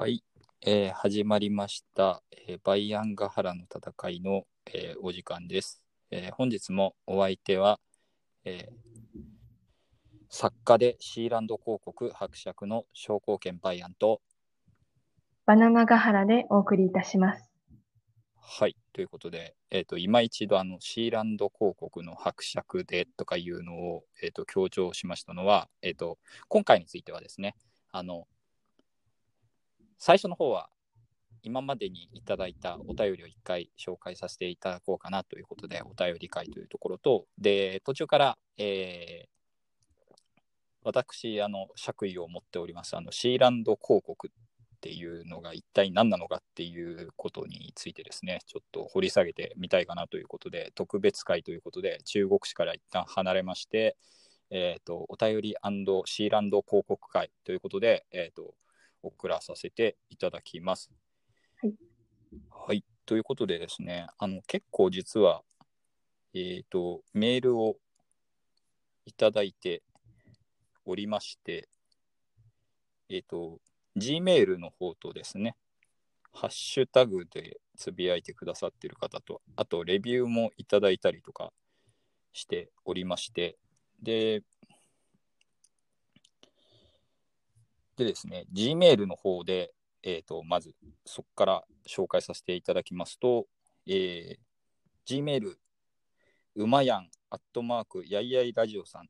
はい、えー始まりました、えーバイアンガハラの戦いの、えーお時間です、えー本日もお相手は、えー作家でシーランド広告伯爵の商工券バイアンと、バナナガハラでお送りいたします。はい、ということで、えー、と今一度あのシーランド広告の伯爵でとかいうのを、えー、と強調しましたのは、えー、と今回についてはですねあの最初の方は今までにいただいたお便りを一回紹介させていただこうかなということでお便り会というところとで途中から、えー私あの爵位を持っておりますあのシーランド広告っていうのが一体何なのかっていうことについてですね、ちょっと掘り下げてみたいかなということで、特別会ということで、中国史から一旦離れまして、えっ、と、お便りシーランド広告会ということで、えっ、と、送らさせていただきます。はい。はい。ということでですね、あの、結構実は、えっ、と、メールをいただいておりまして、えっ、と、Gmail の方とですね、ハッシュタグでつぶやいてくださっている方と、あとレビューもいただいたりとかしておりまして、で、でですね、Gmail の方で、えっ、と、まずそこから紹介させていただきますと、えー、Gmail、うまやん、アットマーク、やいやいラジオさん、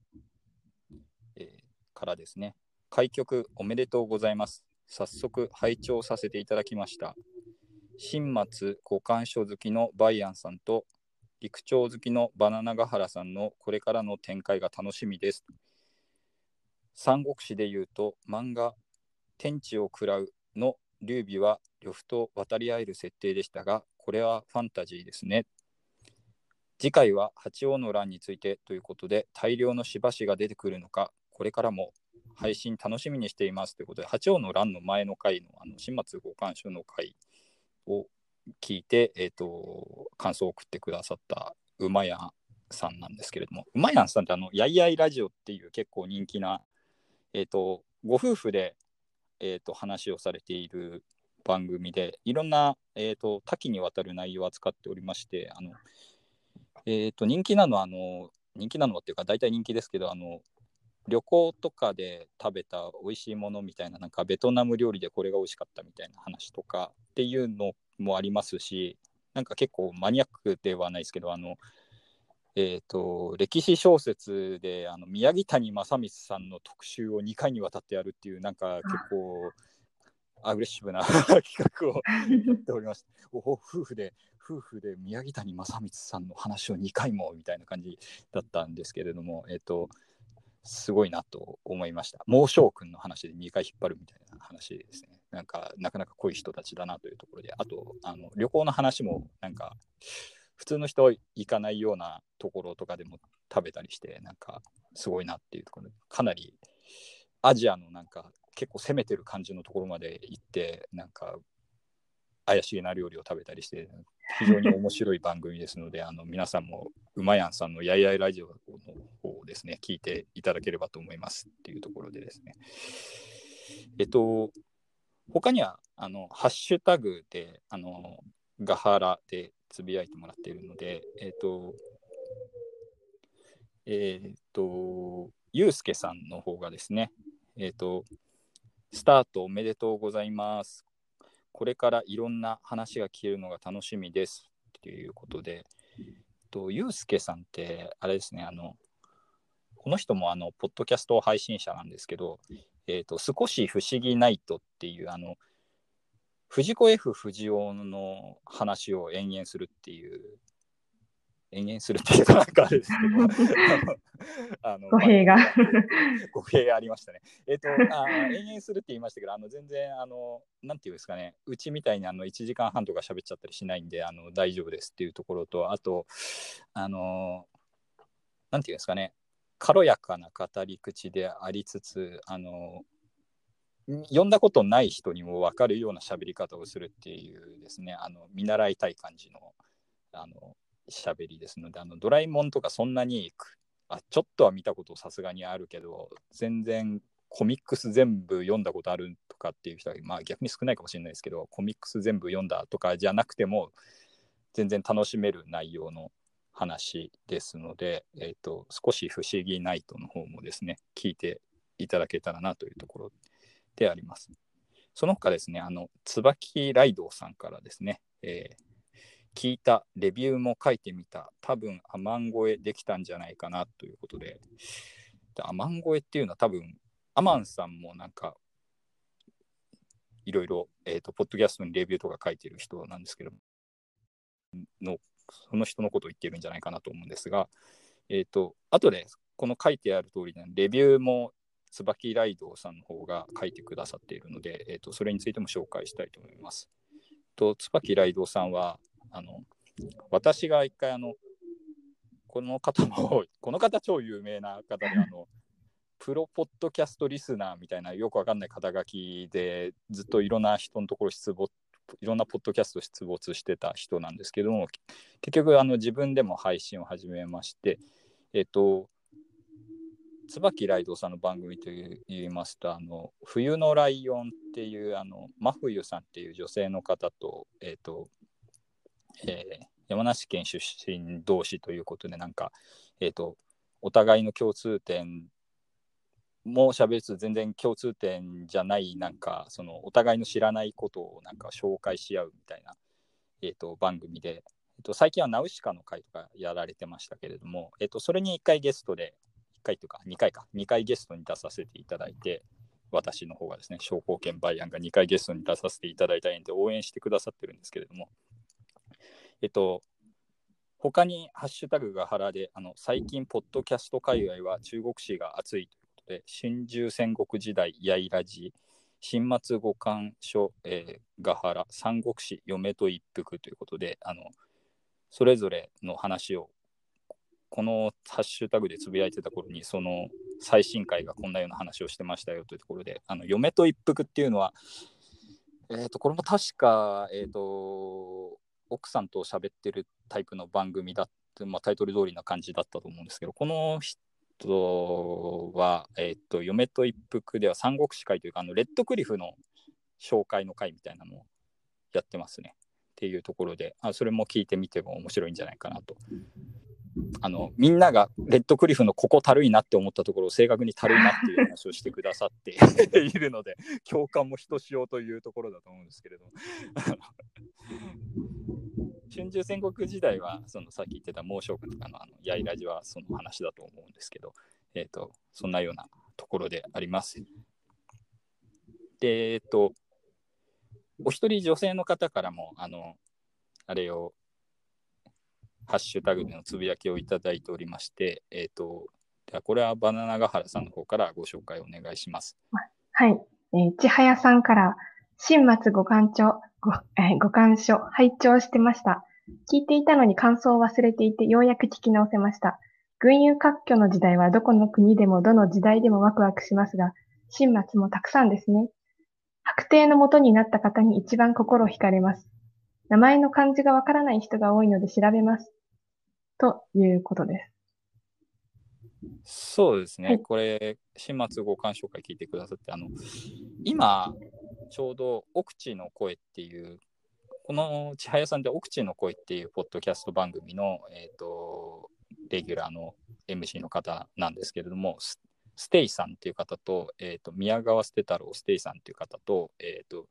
えーからですね、開局おめでとうございます。早速拝聴させていただきました。新松古漢書好きのバイアンさんと陸長好きのバナナガハラさんのこれからの展開が楽しみです。三国志で言うと漫画「天地を喰らう」の劉備は呂布と渡り合える設定でしたが、これはファンタジーですね。次回は八王の乱についてということで大量のしばしが出てくるのか、これからも配信楽しみにしていますということで、八王の乱の前の回のあの新松五巻書の回を聞いて、えー、と感想を送ってくださったうまやんさんなんですけれども、うまやんさんってあの、やいやいラジオっていう結構人気な、えー、とご夫婦で、えー、と話をされている番組で、いろんな、えー、と多岐にわたる内容を扱っておりまして、あのえー、と人気なのはあの、人気なのはっていうか、大体人気ですけど、あの旅行とかで食べた美味しいものみたいな、なんかベトナム料理でこれが美味しかったみたいな話とかっていうのもありますし、なんか結構マニアックではないですけど、あの、えっ、と、歴史小説であの宮城谷正光さんの特集を2回にわたってやるっていう、なんか結構アグレッシブな 企画をやっておりまして、おお夫婦で、夫婦で宮城谷正光さんの話を2回もみたいな感じだったんですけれども、えっ、と、すごいなと思いました。猛将君の話で2回引っ張るみたいな話ですね。なんか、なかなか濃い人たちだなというところで、あと、あの旅行の話も、なんか、普通の人行かないようなところとかでも食べたりして、なんか、すごいなっていうところで、かなりアジアのなんか、結構攻めてる感じのところまで行って、なんか、怪しげな料理を食べたりして、非常に面白い番組ですので、あの皆さんもうまやんさんのやいやいラジオの方をですね、聞いていただければと思いますっていうところでですね。えっと、他には、あの、ハッシュタグで、あの、ガハラでつぶやいてもらっているので、えっと、えっと、ゆうすけさんの方がですね、えっと、スタートおめでとうございます。これからいろんな話が聞けるのが楽しみですということで、えっと、ゆうすけさんって、あれですね、あの、この人もあの、ポッドキャスト配信者なんですけど、えっと、少し不思議ナイトっていう、あの、藤子 F 不二雄の話を延々するっていう、延々するっていうとなんかあれですけど、あの 語弊が。語弊ありましたね。えっ、と、あ延々するって言いましたけど、あの全然、あの、なんていうんですかね、うちみたいにあの1時間半とか喋っちゃったりしないんで、あの大丈夫ですっていうところと、あと、あの、なんていうんですかね、軽やかな語り口でありつつ、あの、読んだことない人にも分かるような喋り方をするっていうですね、あの見習いたい感じのあの喋りですので、あのドラえもんとかそんなにくあちょっとは見たことさすがにあるけど、全然コミックス全部読んだことあるとかっていう人は、まあ、逆に少ないかもしれないですけどコミックス全部読んだとかじゃなくても全然楽しめる内容の話ですので、えーと、少し不思議ナイトの方もですね聞いていただけたらなというところであります。その他ですね、あの椿ライドさんからですね、えー、聞いた、レビューも書いてみた、多分アマン声できたんじゃないかなということで、でアマン声っていうのは多分、アマンさんもなんか、いろいろ、えーと、ポッドキャストにレビューとか書いてる人なんですけどの、その人のことを言ってるんじゃないかなと思うんですが、えっ、ー、と、後でこの書いてある通りレビューも椿ライドさんの方が書いてくださっているので、えーと、それについても紹介したいと思います。と椿ライドさんはあの私が一回あのこの方も この方超有名な方であのプロポッドキャストリスナーみたいなよくわかんない肩書きでずっといろんな人のところ出没いろんなポッドキャスト出没してた人なんですけども結局あの自分でも配信を始めましてえっ、ー、と椿ライドさんの番組といいますと、あの冬のライオンっていうあの真冬さんっていう女性の方と,、えーとえー、山梨県出身同士ということで、なんか、えーと、お互いの共通点も喋りつつ全然共通点じゃないなんかそのお互いの知らないことをなんか紹介し合うみたいな、えーと、番組で、えーと、最近はナウシカの会とかやられてましたけれども、えー、とそれに1回ゲストで回というか2回か、2回ゲストに出させていただいて、私の方がですね、商工券バイアンが2回ゲストに出させていただいたんで応援してくださってるんですけれども、えっと、他にハッシュタグが原で、あの最近、ポッドキャスト界隈は中国史が熱いということで、春秋戦国時代、やいらじ、新末五漢書、えー、ガハラ、三国志、嫁と一服ということで、あのそれぞれの話をこのハッシュタグでつぶやいてた頃に、その最新回がこんなような話をしてましたよというところで、あの嫁と一服っていうのは、えーと、これも確か、えーと、奥さんと喋ってるタイプの番組だって、まあ、タイトル通りな感じだったと思うんですけど、この人は、えーと、嫁と一服では三国志会というか、あのレッドクリフの紹介の会みたいなのをやってますね。っていうところで、あそれも聞いてみても面白いんじゃないかなとあのみんながレッドクリフのここたるいなって思ったところを正確にたるいなっていう話をしてくださっているので共感もひとしおというところだと思うんですけれど春秋戦国時代はそのさっき言ってた猛将軍とかのあのやいラジはその話だと思うんですけど、えーと、そんなようなところであります。でえっ、ー、とお一人女性の方からもあのあれをハッシュタグでのつぶやきをいただいておりまして、えっ、ー、と、ではこれはバナナガハラさんの方からご紹介お願いします。はい。えー、ちはやさんから、新末ご鑑聴、ご、えー、ご鑑賞、拝聴してました。聞いていたのに感想を忘れていて、ようやく聞き直せました。群雄割拠の時代はどこの国でもどの時代でもワクワクしますが、新末もたくさんですね。白帝の元になった方に一番心惹かれます。名前の漢字がわからない人が多いので調べます。ということです。そうですね、はい、これ、始末ご鑑賞会聞いてくださって、あの今、ちょうど奥地の声っていう、この千早さんで奥地の声っていうポッドキャスト番組の、えーと、レギュラーの MC の方なんですけれども、ステイさんっていう方と、えーと、宮川捨太郎ステイさんっていう方と、えーと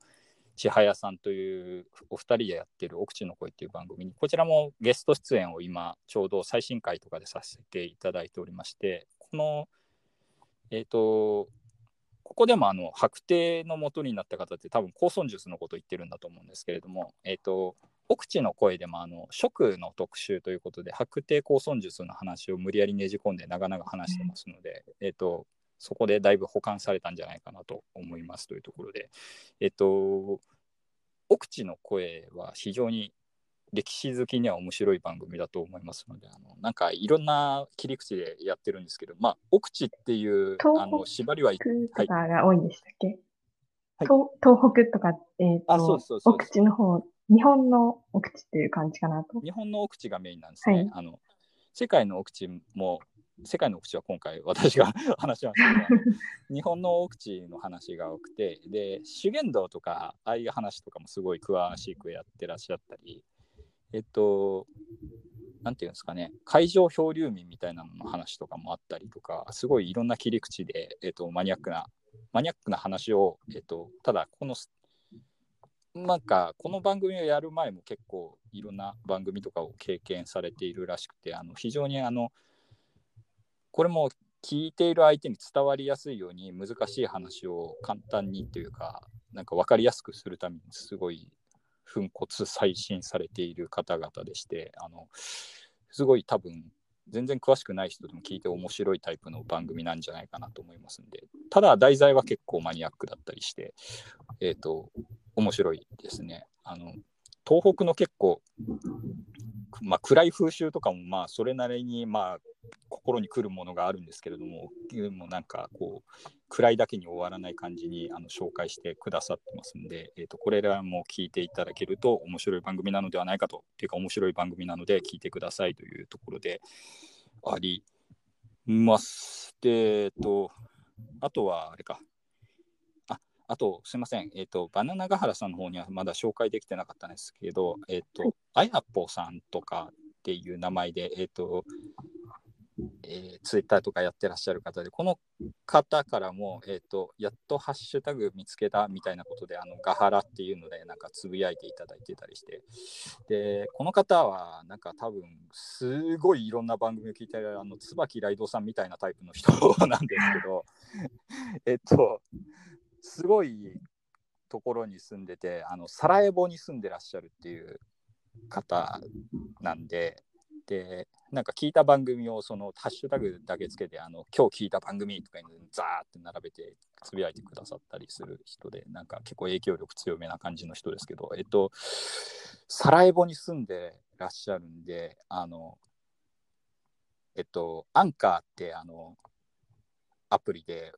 千早さんというお二人でやってる奥地の声っていう番組に、こちらもゲスト出演を今、ちょうど最新回とかでさせていただいておりまして、この、えっ、ー、と、ここでもあの白帝の元になった方って多分高尊術のこと言ってるんだと思うんですけれども、えっ、ー、と、奥地の声でもあの食の特集ということで白帝高尊術の話を無理やりねじ込んで長々話してますので、えっ、ー、とそこでだいぶ保管されたんじゃないかなと思いますというところで、えっと、奥地の声は非常に歴史好きには面白い番組だと思いますので、あのなんかいろんな切り口でやってるんですけど、まあ、奥地っていうあの縛りは。東北が多いんでしたっけ、はい、東東北とか、えー、とあそうそうそう奥地の方、日本の奥地っていう感じかなと。日本の奥地がメインなんですね。はい、あの世界の奥地も世界の奥地は今回私が 話しましたけど日本の奥地の話が多くてで修験道とかああいう話とかもすごい詳しくやってらっしゃったりえっとなんていうんですかね海上漂流民みたいなのの話とかもあったりとかすごいいろんな切り口で、えっと、マニアックなマニアックな話を、えっと、ただこのなんかこの番組をやる前も結構いろんな番組とかを経験されているらしくてあの非常にあのこれも聞いている相手に伝わりやすいように難しい話を簡単にというかなんか分かりやすくするためにすごい粉骨最新されている方々でしてあのすごい多分全然詳しくない人でも聞いて面白いタイプの番組なんじゃないかなと思いますんでただ題材は結構マニアックだったりしてえっ、ー、と面白いですね。あの東北の結構まあ、暗い風習とかもまあそれなりにまあ心にくるものがあるんですけれどももなんかこう暗いだけに終わらない感じにあの紹介してくださってますんで、えー、とこれらも聞いていただけると面白い番組なのではないかとっていうか面白い番組なので聞いてくださいというところであります。で、えっ、ー、と、あとはあれか。ああと、すみません。えっ、ー、と、バナナガハラさんの方にはまだ紹介できてなかったんですけど、えっ、ー、と、あやぽさんとかっていう名前で、えっ、と、えー、ツイッターとかやってらっしゃる方で、この方からも、えーと、やっとハッシュタグ見つけたみたいなことで、あのガハラっていうので、なんかつぶやいていただいてたりして、で、この方は、なんか多分、すごいいろんな番組を聞いてる、あの椿ライドさんみたいなタイプの人なんですけど、えっと、すごいところに住んでて、あのサラエボに住んでらっしゃるっていう方なんで、で、なんか聞いた番組をそのハッシュタグだけつけて、あの今日聞いた番組とかにザーって並べてつぶやいてくださったりする人で、なんか結構影響力強めな感じの人ですけど、えっと、サラエボに住んでらっしゃるんで、あの、えっと、アンカーってあの、アプリで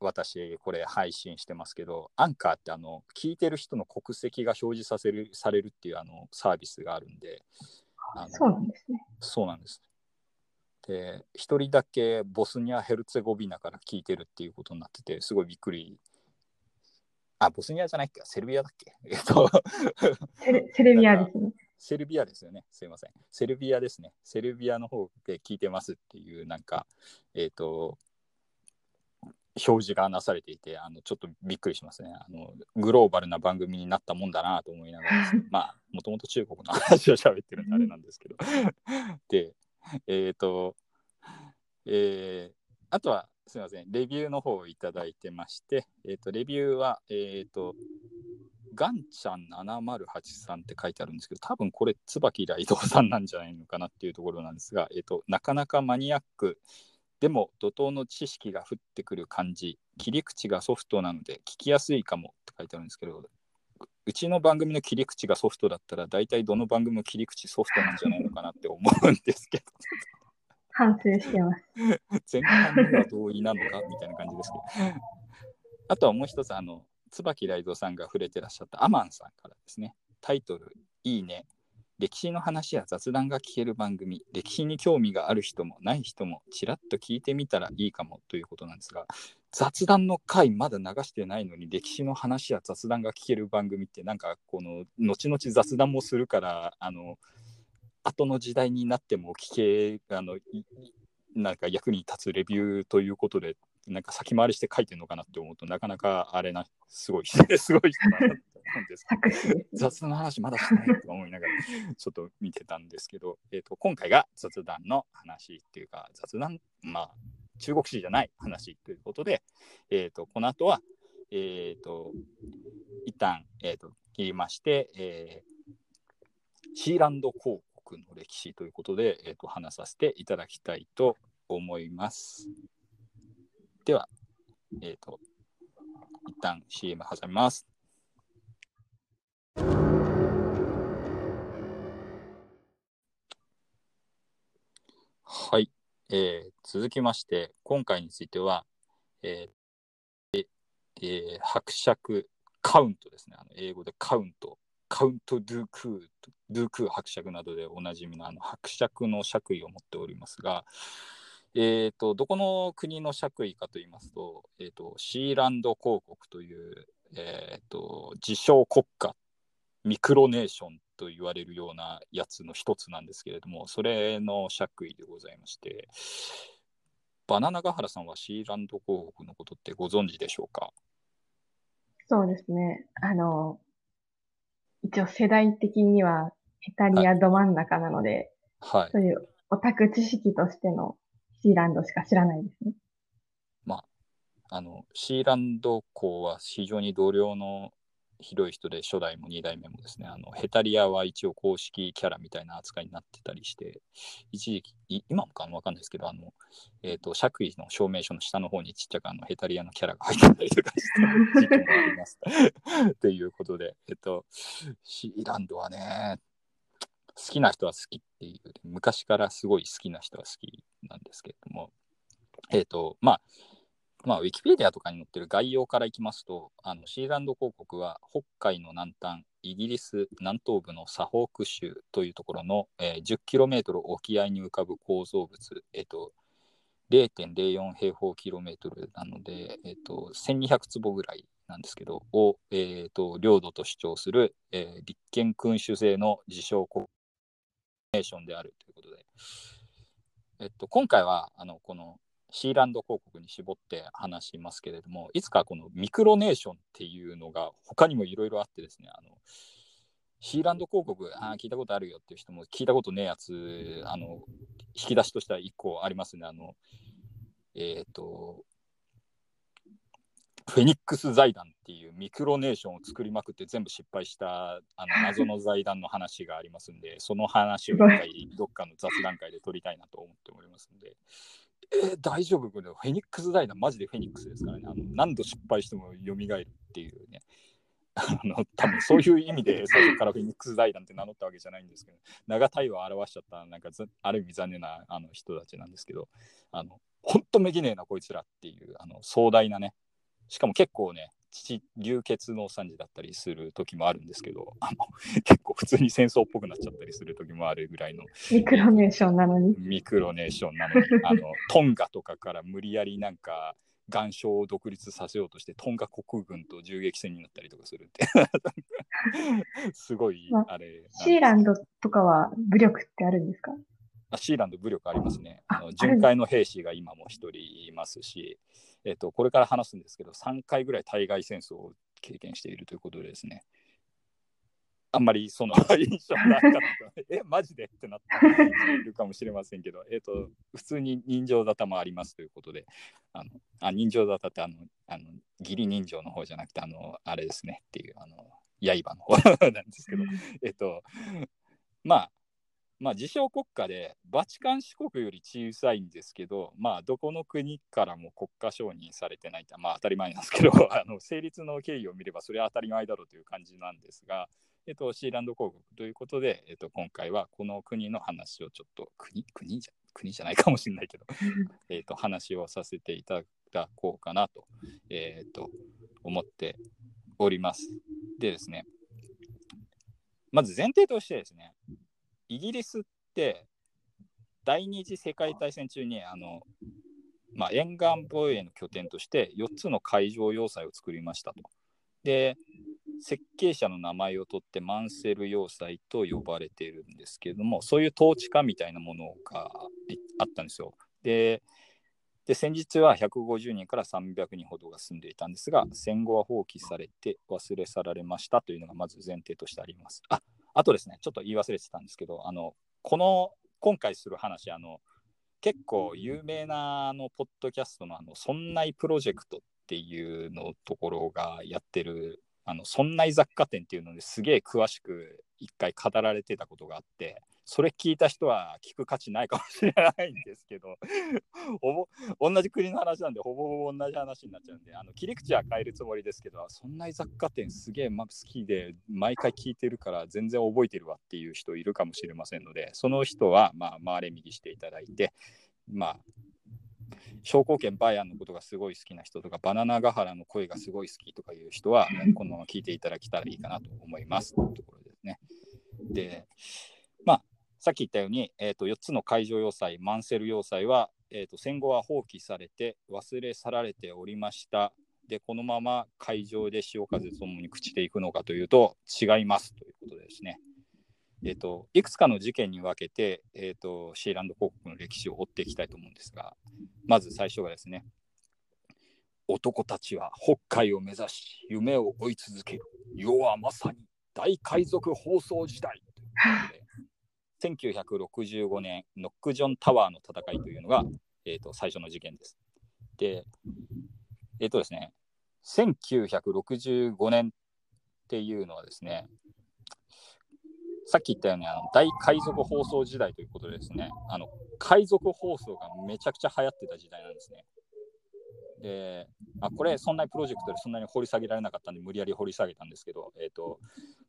私これ配信してますけど、アンカーってあの、聞いてる人の国籍が表示させるされるっていうあのサービスがあるんで、そうなんですね。そうなんです。で、一人だけボスニア・ヘルツェゴビナから聞いてるっていうことになってて、すごいびっくり。あ、ボスニアじゃないっけ？セルビアだっけ？えっとセル、セルビアですね。セルビアですよね。すいません。セルビアですね。セルビアの方で聞いてますっていう、なんか、えっ、ー、と、表示がなされていて、あのちょっとびっくりしますねあの。グローバルな番組になったもんだなと思いながら、まあ、もともと中国の話を喋ってるんであれなんですけど。で、えっ、ー、と、えー、あとは、すみません、レビューの方をいただいてまして、えっ、ー、と、レビューは、えっ、と、ガンちゃん7083って書いてあるんですけど、多分これ、椿ライドさんなんじゃないのかなっていうところなんですが、えっ、と、なかなかマニアック、でも怒涛の知識が降ってくる感じ。切り口がソフトなので聞きやすいかもって書いてあるんですけどうちの番組の切り口がソフトだったら大体どの番組も切り口ソフトなんじゃないのかなって思うんですけど。反省してます。前半には同意なのかみたいな感じですけど。あとはもう一つあの椿ライドさんが触れてらっしゃったアマンさんからですね。タイトル「いいね歴史の話や雑談が聞ける番組、歴史に興味がある人もない人もちらっと聞いてみたらいいかもということなんですが、雑談の回まだ流してないのに歴史の話や雑談が聞ける番組ってなんかこの後々雑談もするからあの後の時代になっても聞けあのなんか役に立つレビューということでなんか先回りして書いてるのかなって思うとなかなかあれなすごい すごい人だなって思うんです雑談の話まだしないと思いながらちょっと見てたんですけど、えーと、今回が雑談の話っていうか雑談まあ中国史じゃない話ということで、えーと、この後はえっ、ー、と一旦、えーと、切りまして、えー、シーランド広告の歴史ということで、えー、と話させていただきたいと思います。では、えっ、ー、と、一旦 CM 挟みます。はい、えー、続きまして、今回については、えーえー、伯爵カウントですね。あの英語でカウント、カウント・ドゥ・クー、ドゥ・クー伯爵などでおなじみのあの伯爵の爵位を持っておりますが、えーと、どこの国の爵位かと言いますと,、えーと、シーランド公国という、えーと、自称国家ミクロネーションと言われるようなやつの一つなんですけれどもそれの爵位でございましてバナナガハラさんはシーランド公国のことってご存知でしょうか？そうですね。あの、一応世代的にはヘタリアど真ん中なので、はい。そういうオタク知識としてのシーランドしか知らないですね。まあ、あの、シーランド校は非常に同僚の広い人で初代も2代目もですね、あのヘタリアは一応公式キャラみたいな扱いになってたりして、一時期、今もかもわかんないですけど、あの、えっ、ー、と、爵位の証明書の下の方にちっちゃくあのヘタリアのキャラが入ってたりとかした時期もあります。ということで、えっ、ー、と、シーランドはね、好きな人は好きっていう、昔からすごい好きな人は好きなんですけれども、えっ、ー、と、まあ、まあ、ウィキペディアとかに載ってる概要からいきますと、あのシーランド公国は北海の南端、イギリス南東部のサフォーク州というところの、えー、10km 沖合に浮かぶ構造物、えーと、0.04平方キロメートルなので、えーと、1200坪ぐらいなんですけど、を、えーと、領土と主張する、えー、立憲君主制の自称国ーションであるということで、えっと、今回はあのこのシーランド広告に絞って話しますけれども、いつかこのミクロネーションっていうのが他にもいろいろあってですね、あのシーランド広告、あ聞いたことあるよっていう人も聞いたことねえやつ、あの引き出しとしては1個ありますね。あのえっ、ー、と、フェニックス財団っていうミクロネーションを作りまくって全部失敗したあの 謎の財団の話がありますんで、その話を一回どっかの雑談会で取りたいなと思っておりますんで、えー、大丈夫？これフェニックス財団マジでフェニックスですからね。あの何度失敗しても蘇るっていうね。あの多分そういう意味で最初からフェニックス財団って名乗ったわけじゃないんですけど長体を表しちゃったなんかある意味残念なあの人たちなんですけどあの本当めぎねえなこいつらっていうあの壮大なねしかも結構ね父流血の惨事だったりする時もあるんですけどあの 結構普通に戦争っぽくなっちゃったりする時もあるぐらいの。ミクロネーションなのに。ミクロネーションなのに。あの トンガとかから無理やりなんか岩礁を独立させようとしてトンガ国軍と銃撃戦になったりとかするって。すごい、まあ、あれ。シーランドとかは武力ってあるんですか？あシーランド武力ありますね。あの巡回の兵士が今も一人いますしえっと、これから話すんですけど、3回ぐらい対外戦争を経験しているということでですね、あんまりその 印象なかった。え、マジでってなっているかもしれませんけど、えっ、と、普通に人情沙汰もありますということで、あのあ人情沙汰ってあの、あの義理人情の方じゃなくて、あの、あれですねっていう、あの、刃の方なんですけど、えっと、まあ、まあ、自称国家でバチカン四国より小さいんですけど、まあ、どこの国からも国家承認されてないってまあ当たり前なんですけど あの成立の経緯を見ればそれは当たり前だろうという感じなんですが、えっと、シーランド公国ということで、えっと、今回はこの国の話をちょっと国国じゃ国じゃないかもしれないけどえっと話をさせていただこうかなと,、えー、と思っております。でですねまず前提としてですねイギリスって第二次世界大戦中にあの、まあ、沿岸防衛の拠点として4つの海上要塞を作りましたと。で設計者の名前を取ってマンセル要塞と呼ばれているんですけれどもそういう統治下みたいなものがあったんですよ。でで先日は150人から300人ほどが住んでいたんですが戦後は放棄されて忘れ去られましたというのがまず前提としてあります。ああとですね、ちょっと言い忘れてたんですけど、あのこの今回する話、あの結構有名なあのポッドキャストのあの「そんないプロジェクト」っていうのところがやってるあのそんない雑貨店っていうのですげえ詳しく一回語られてたことがあってそれ聞いた人は聞く価値ないかもしれないんですけどほぼ同じ国の話なんでほぼほぼ同じ話になっちゃうんであの切り口は変えるつもりですけどそんな雑貨店すげえ好きで毎回聞いてるから全然覚えてるわっていう人いるかもしれませんのでその人はまあ回れ右していただいてまあ商工券バイアンのことがすごい好きな人とかバナナガハラの声がすごい好きとかいう人はこのまま聞いていただけたらいいかなと思いますというところですね。でまあさっき言ったように、えーと、4つの海上要塞、マンセル要塞は、えーと、戦後は放棄されて忘れ去られておりましたでこのまま海上で潮風ともに朽ちていくのかというと違いますということですね。えーと、いくつかの事件に分けて、えーと、シーランド公国の歴史を追っていきたいと思うんですがまず最初がですね男たちは北海を目指し夢を追い続ける世はまさに大海賊放送時代ということで1965年ノックジョンタワーの戦いというのが、えーと、最初の事件です。で、えっ、ー、とですね、1965年っていうのはですね、さっき言ったようにあの大海賊放送時代ということでですね、あの海賊放送がめちゃくちゃ流行ってた時代なんですね。で、あこれ、そんなにプロジェクトでそんなに掘り下げられなかったんで、無理やり掘り下げたんですけど、え、ー、と、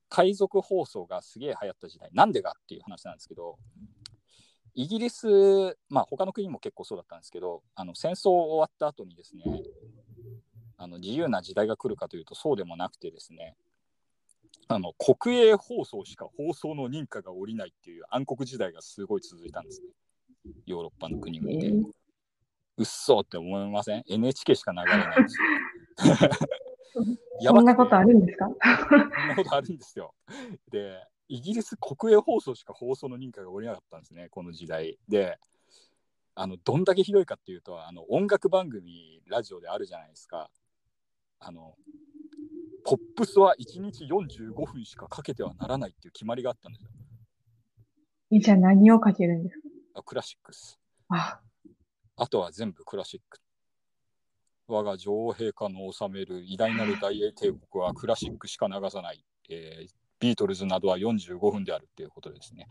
海賊放送がすげえ流行った時代、なんでかっていう話なんですけど、イギリス、まあ他の国も結構そうだったんですけど、あの戦争終わった後にですね、あの自由な時代が来るかというとそうでもなくてですね、あの国営放送しか放送の認可が下りないっていう暗黒時代がすごい続いたんですね。ヨーロッパの国もいて。うっそって思いません ?NHK しか流れないんですよ。そんなことあるんですか？そんなことあるんですよ。で、イギリス国営放送しか放送の認可が下りなかったんですね、この時代。で、あのどんだけひどいかっていうとあの音楽番組ラジオであるじゃないですかあのポップスは1日45分しかかけてはならないっていう決まりがあったんですよ。じゃあ何をかけるんですか？あクラシックス。ああとは全部クラシック。我が女王陛下の治める偉大なる大英帝国はクラシックしか流さない。えー、ビートルズなどは45分であるっていうことですね。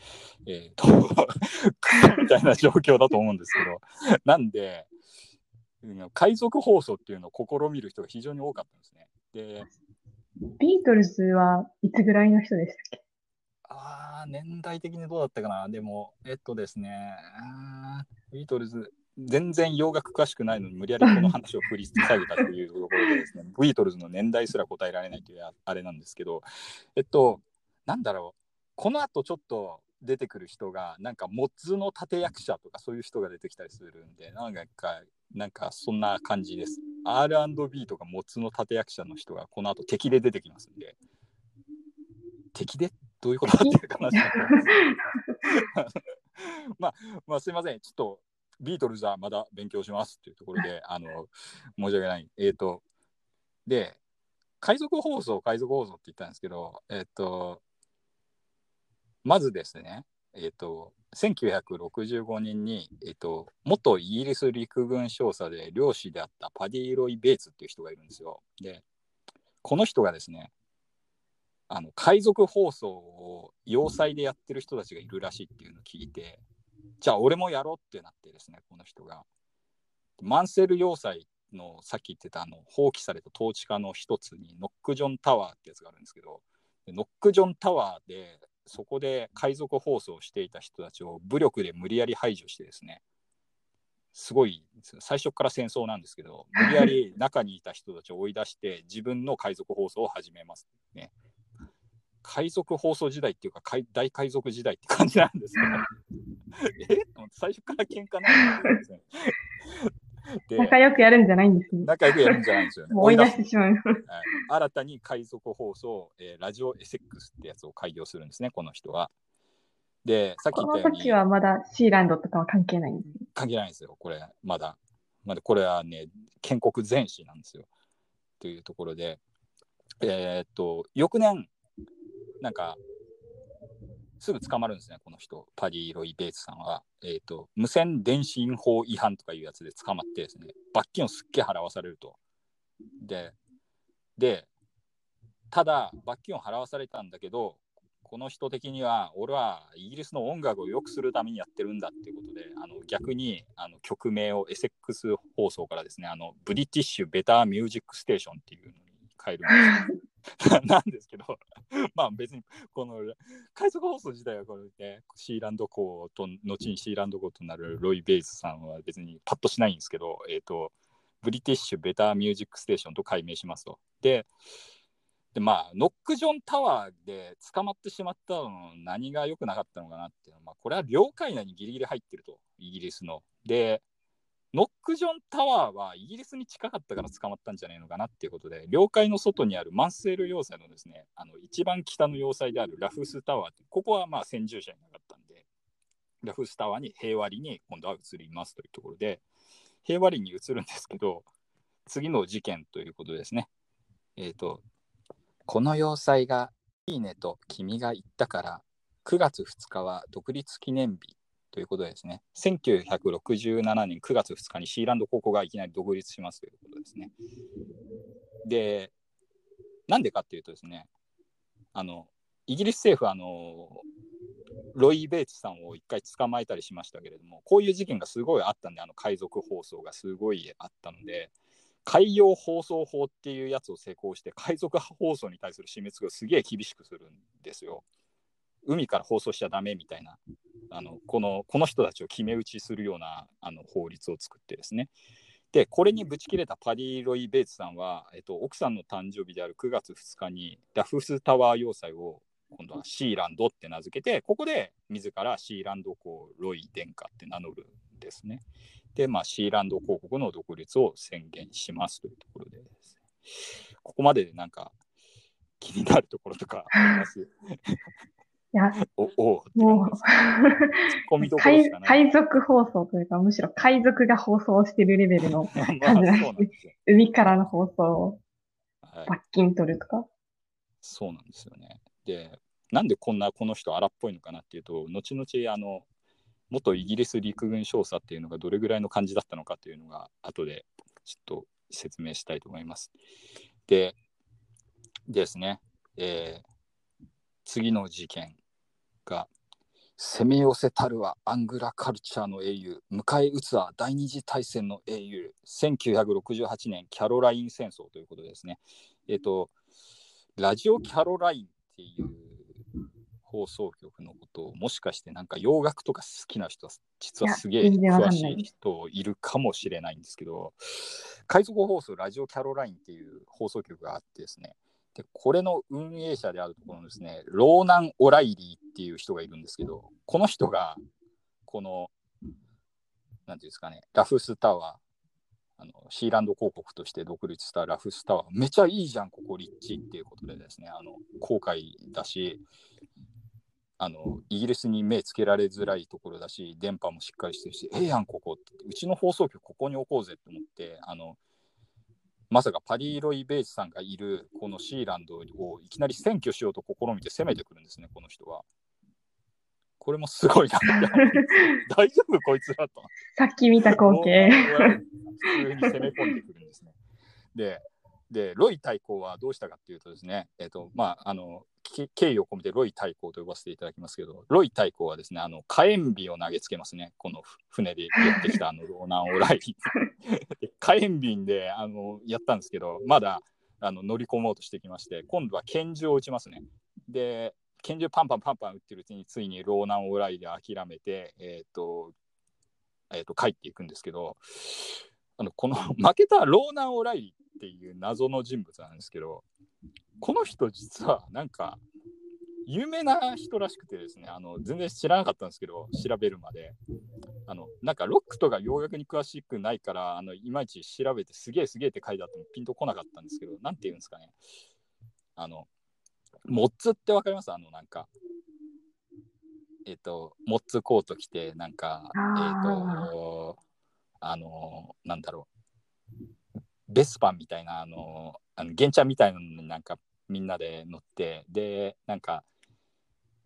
えー、と みたいな状況だと思うんですけど、なんで、海賊放送っていうのを試みる人が非常に多かったんですね。で、ビートルズはいつぐらいの人でしたっけ？ああ、年代的にどうだったかな。でも、えっとですね、ビートルズ、全然洋楽詳しくないのに無理やりこの話を振り下げたというところでですね、ビートルズの年代すら答えられないというあれなんですけど、えっと、なんだろう、この後ちょっと出てくる人が、なんか、モッズの立役者とかそういう人が出てきたりするんで、なんか、なんかそんな感じです。R&B とかモッツの立役者の人がこの後敵で出てきますんで。敵で？どういうこと？だっていう話 まあ、まあ、すいません。ちょっとビートルズはまだ勉強しますっていうところで、あの、申し訳ない。えっ、ー、と、で、海賊放送、海賊放送って言ったんですけど、えっ、ー、と、まずですね、えっ、ー、と、1965年に、えっ、と、元イギリス陸軍少佐で漁師であったパディ・ロイ・ベイツっていう人がいるんですよ。で、この人がですね、あの海賊放送を要塞でやってる人たちがいるらしいっていうのを聞いて、じゃあ俺もやろうってなってですね、この人が。マンセル要塞のさっき言ってたあの放棄された統治下の一つにノックジョンタワーってやつがあるんですけど、ノックジョンタワーでそこで海賊放送をしていた人たちを武力で無理やり排除してですね、すごい最初から戦争なんですけど、無理やり中にいた人たちを追い出して自分の海賊放送を始めますね。海賊放送時代っていうか大海賊時代って感じなんですけど え？最初から喧嘩なん ですね。仲良くやるんじゃないんですね。仲良くやるんじゃないんですよね。追い出してしまう、はい。新たに海賊放送、えー、ラジオエセックスってやつを開業するんですね、この人は。で、さっき言ったように。この時はまだシーランドとかは関係ないんです、ね、関係ないんですよ、これ、まだ。まだこれはね、建国前史なんですよ。というところで、えー、っと、翌年、なんか、すぐ捕まるんですね、この人、パディ・ロイ・ベーツさんは。えっ、ー、と、無線電信法違反とかいうやつで捕まってですね、罰金をすっげえ払わされると。で、で、ただ、罰金を払わされたんだけど、この人的には、俺はイギリスの音楽を良くするためにやってるんだっていうことで、あの逆にあの曲名をエセックス放送からですね、あのブリティッシュ・ベター・ミュージック・ステーションっていうのに変えるんです なんですけど、まあ別にこの海賊放送自体はこれで、シーランド校と後にシーランド校となるロイ・ベイズさんは別にパッとしないんですけど、えっ、ー、と、British Better Music Station と改名しますと。で、でまあ、ノックジョンタワーで捕まってしまったの何が良くなかったのかなっていうのは、まあ、これは領海内にギリギリ入ってると、イギリスの。で、ノックジョンタワーはイギリスに近かったから捕まったんじゃないのかなっていうことで、領海の外にあるマンスエル要塞のですね、あの一番北の要塞であるラフスタワーって、ここはまあ先住者いなかったんで、ラフスタワーに平和裏に今度は移りますというところで、平和裏に移るんですけど、次の事件ということですね。えっ、と、この要塞がいいねと君が言ったから、9月2日は独立記念日ということですね。1967年9月2日にシーランド高校がいきなり独立しますということですね。で、なんでかっていうとですね、あの、イギリス政府はあの、ロイ・ベイツさんを一回捕まえたりしましたけれども、こういう事件がすごいあったんで、あの海賊放送がすごいあったので、海洋放送法っていうやつを施行して、海賊放送に対する締め付けをすげえ厳しくするんですよ。海から放送しちゃダメみたいな、あのこのこの人たちを決め打ちするようなあの法律を作ってですね。で、これにぶち切れたパディ・ロイ・ベイツさんは、えっと、奥さんの誕生日である9月2日にラフスタワー要塞を今度はシーランドって名付けて、ここで自らシーランド公ロイ殿下って名乗るんですね。で、まあ、シーランド公国の独立を宣言しますというところでね。ここまででなんか気になるところとかあります？や、おおもう海賊放送というか、むしろ海賊が放送してるレベルの 感じななんんで。海からの放送をはい、罰金取るとか。そうなんですよね。で、なんでこんなこの人荒っぽいのかなっていうと、後々あの元イギリス陸軍少佐っていうのがどれぐらいの感じだったのかっていうのが後でちょっと説明したいと思います。で、ですね、えー次の事件が攻め寄せたるはアングラカルチャーの英雄。迎え撃つは第二次大戦の英雄。1968年キャロライン戦争ということですね。えっ、とラジオキャロラインっていう放送局のことをもしかしてなんか洋楽とか好きな人は実はすげえ詳しい人いるかもしれないんですけど海賊放送ラジオキャロラインっていう放送局があってですねでこれの運営者であるところのですねローナン・オライリーっていう人がいるんですけどこの人がこのなんていうんですかねラフスタワーあのシーランド公国として独立したラフスタワーめちゃいいじゃんここ立地っていうことでですねあの航海だしあのイギリスに目つけられづらいところだし電波もしっかりしてるしええやんここって。うちの放送局ここに置こうぜって思ってあのまさかパリーロイ・ベイツさんがいるこのシーランドをいきなり占拠しようと試みて攻めてくるんですねこの人は。これもすごいな 大丈夫こいつらと。さっき見た光景。普通に攻め込んでくるんですね。で、でロイ大公はどうしたかっていうとですね、えっ、と、まあ、あの、け敬意を込めてロイ大公と呼ばせていただきますけど、ロイ大公はですね、あの火炎瓶を投げつけますね、この船でやってきたあのローナン・オライリーで火炎瓶であのやったんですけど、まだあの乗り込もうとしてきまして、今度は拳銃を撃ちますね。で、拳銃パンパンパンパン撃ってるうちに、ついにローナン・オライで諦めて、えっ、と、えー、と帰っていくんですけどあのこの負けたローナン・オライリっていう謎の人物なんですけどこの人実はなんか有名な人らしくてですねあの全然知らなかったんですけど調べるまで。あのなんかロックとか洋楽に詳しくないからあのいまいち調べてすげえすげえって書いてあってもピンとこなかったんですけどなんて言うんですかね。あのモッツってわかります？あのなんかえっ、とモッツコート着てなんかえっ、あーとあのなんだろう。ベスパンみたいなあのあの原茶みたいなのになんかみんなで乗ってでなんか